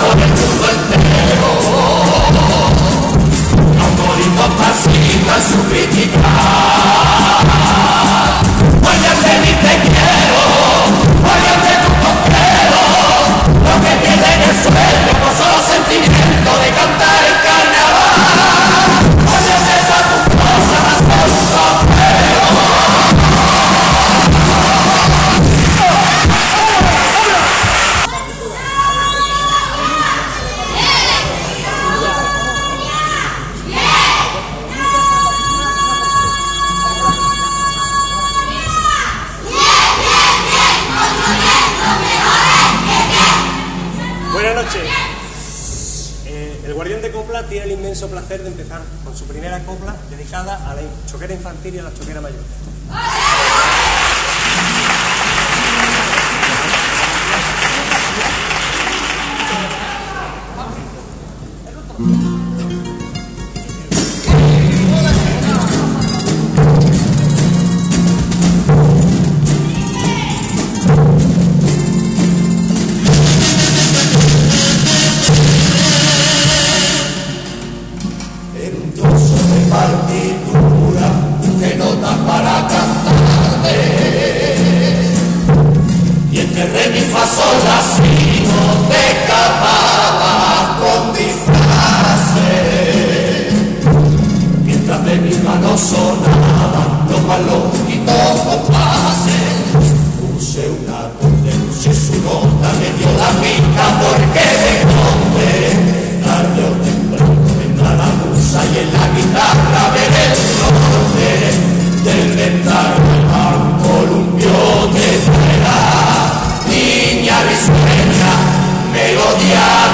Lord. Eh, el Guardián de Copla tiene el inmenso placer de empezar con su primera copla dedicada a la choquera infantil y a la choquera mayor. preguntó sobre Martín Yeah!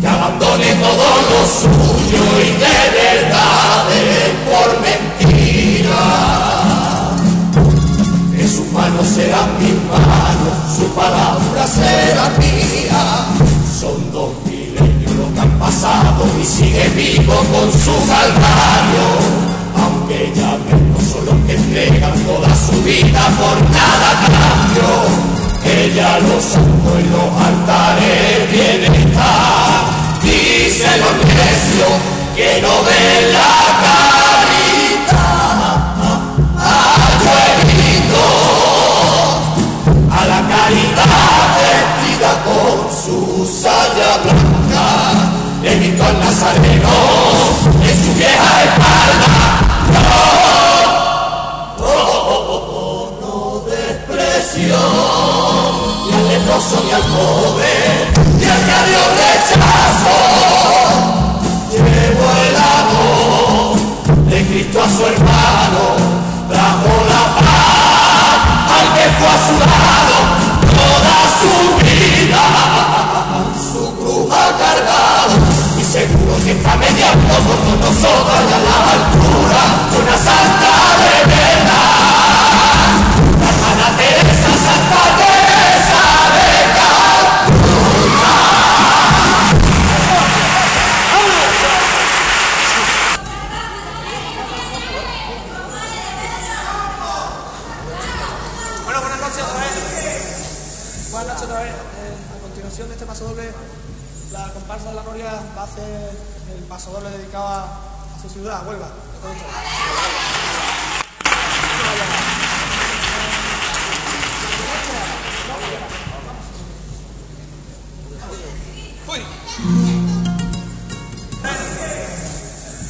Que abandone todo lo suyo y de verdad por mentira. Que sus manos serán mis manos, su palabra será mía. Son dos milenios que han pasado y sigue vivo con su calvario. Aunque ya menos son los que entregan toda su vida por nada. Santo, Santo y los altares bienestar. Dice los necio que no ven la carita. Ayuelito, a la caridad vestida con su saya blanca, evitó al nazareno en su vieja soy el joven y el que a Dios rechazó. Llevo el amor de Cristo a su hermano, trajo la paz al que fue a su lado toda su vida. Su cruz ha cargado y seguro que está mediando con nosotros a la altura de una sal Eh, a continuación de este paso doble, la comparsa de la Noria va a hacer el paso doble dedicado a, su ciudad, a Huelva.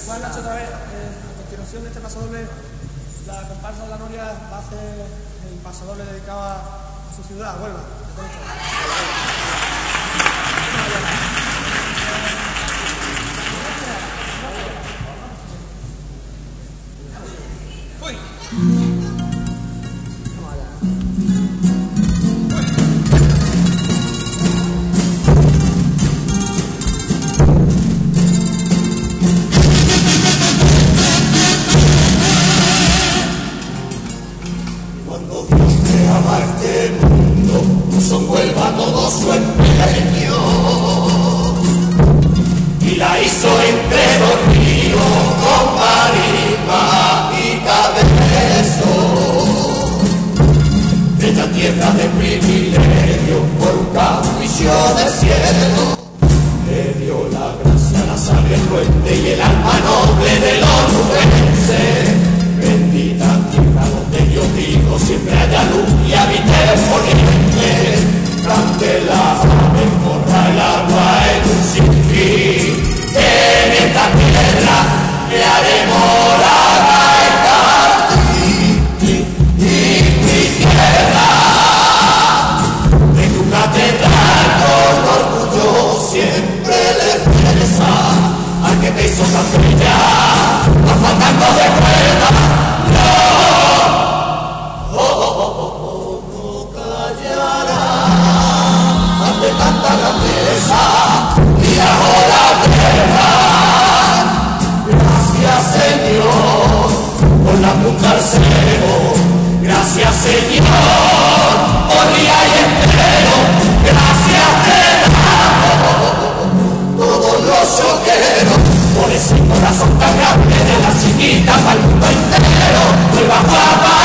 Buenas noches otra vez. Eh, a continuación de este paso doble, la comparsa de la Noria va a hacer el paso doble dedicado a, su ciudad, a Huelva. Foi. desde la chiquita para el mundo entero, vuelva guapa.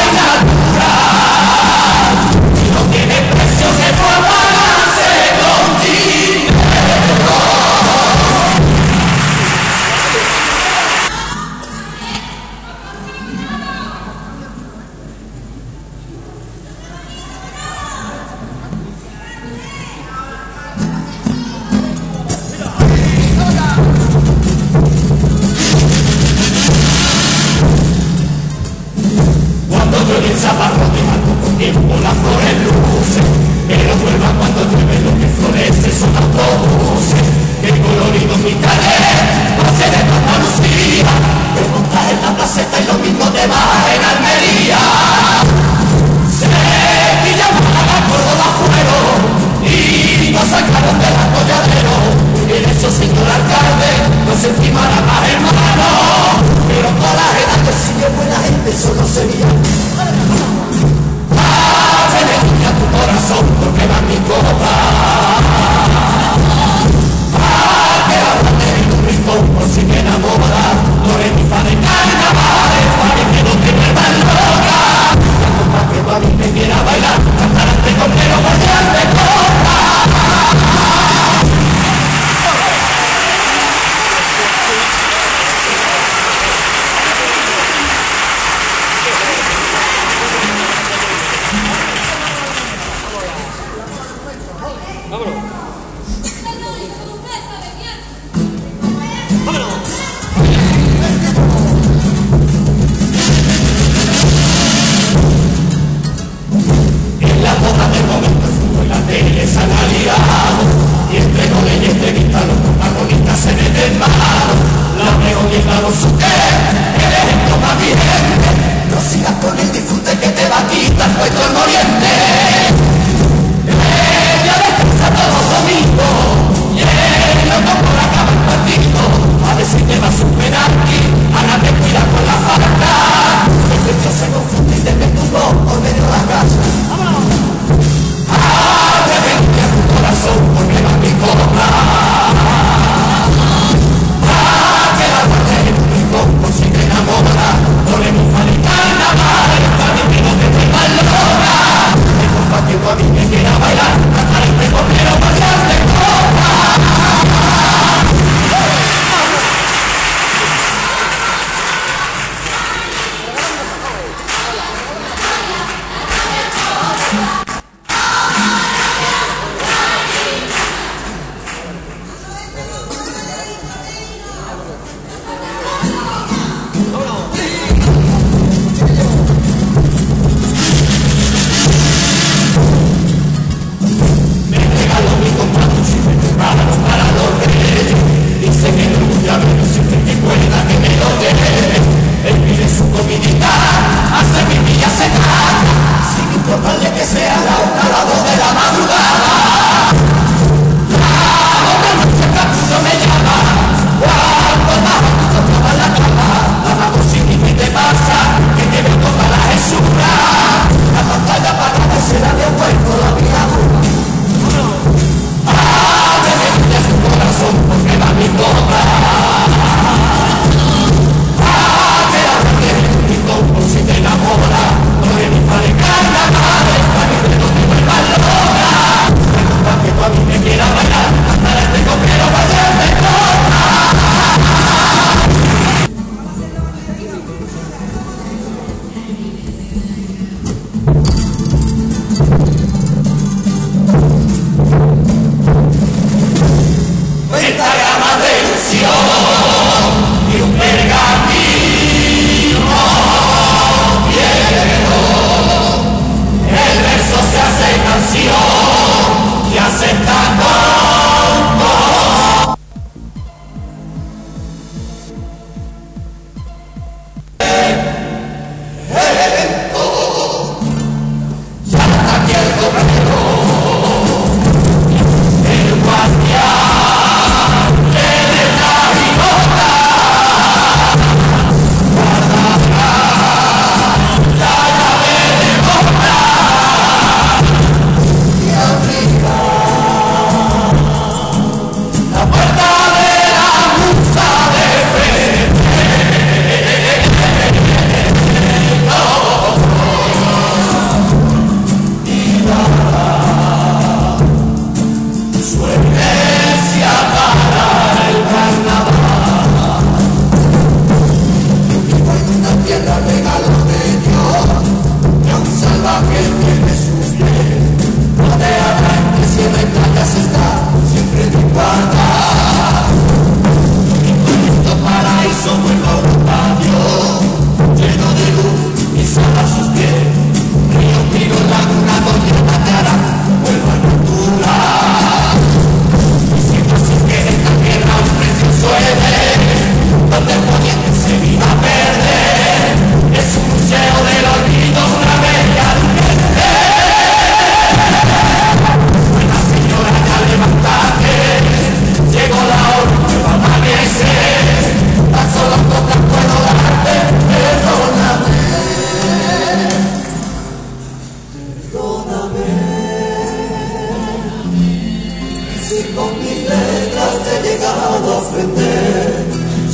verga.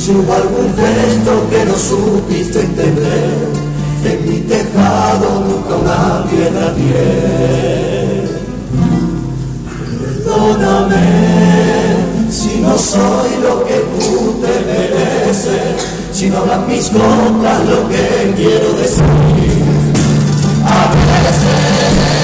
Llevo algún gesto que no supiste entender, en mi tejado nunca una piedra bien. Perdóname si no soy lo que tú te mereces, si no hablan mis gotas lo que quiero decir. A veces.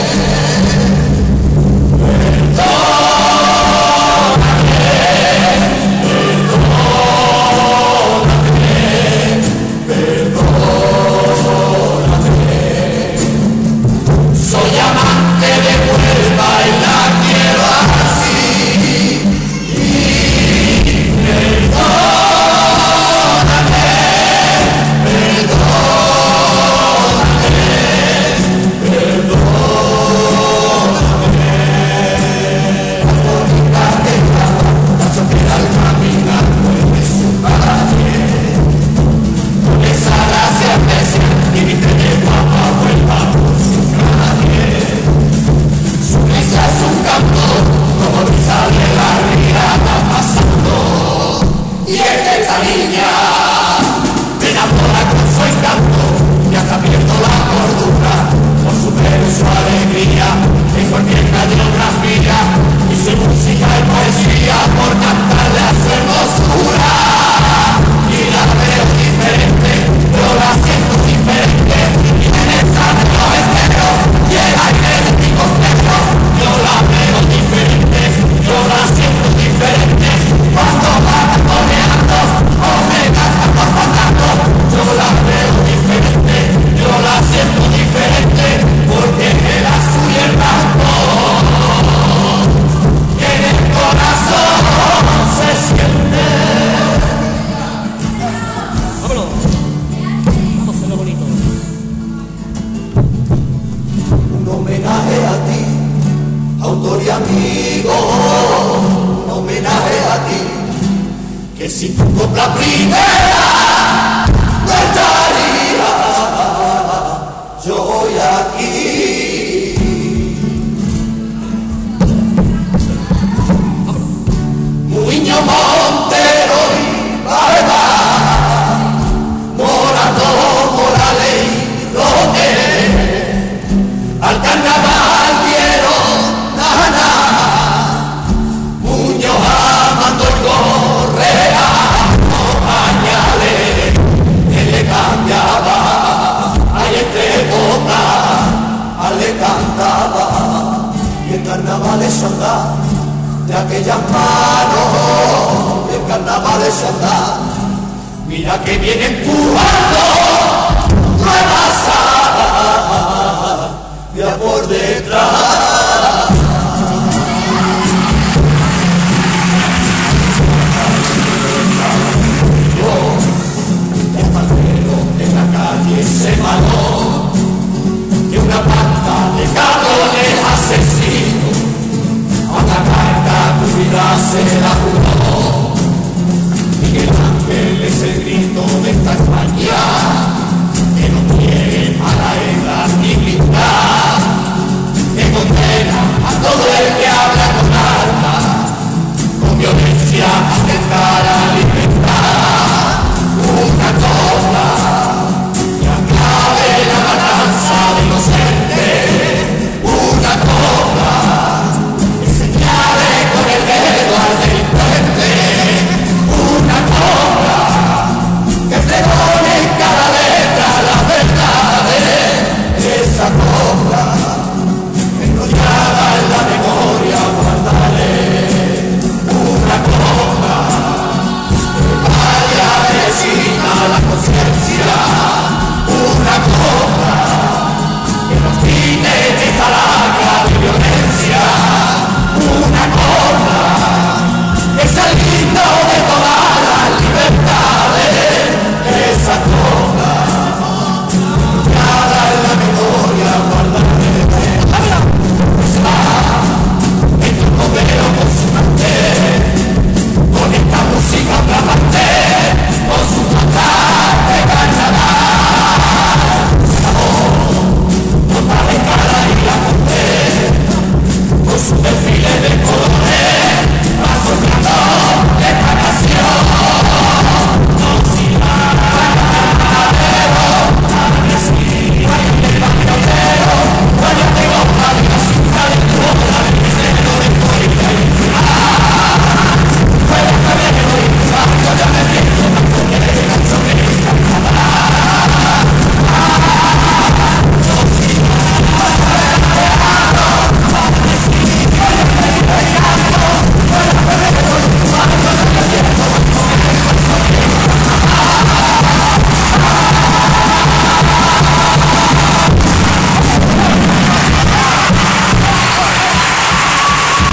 carnavales andar, de aquellas manos, de carnavales andar, mira que viene empujando nuevas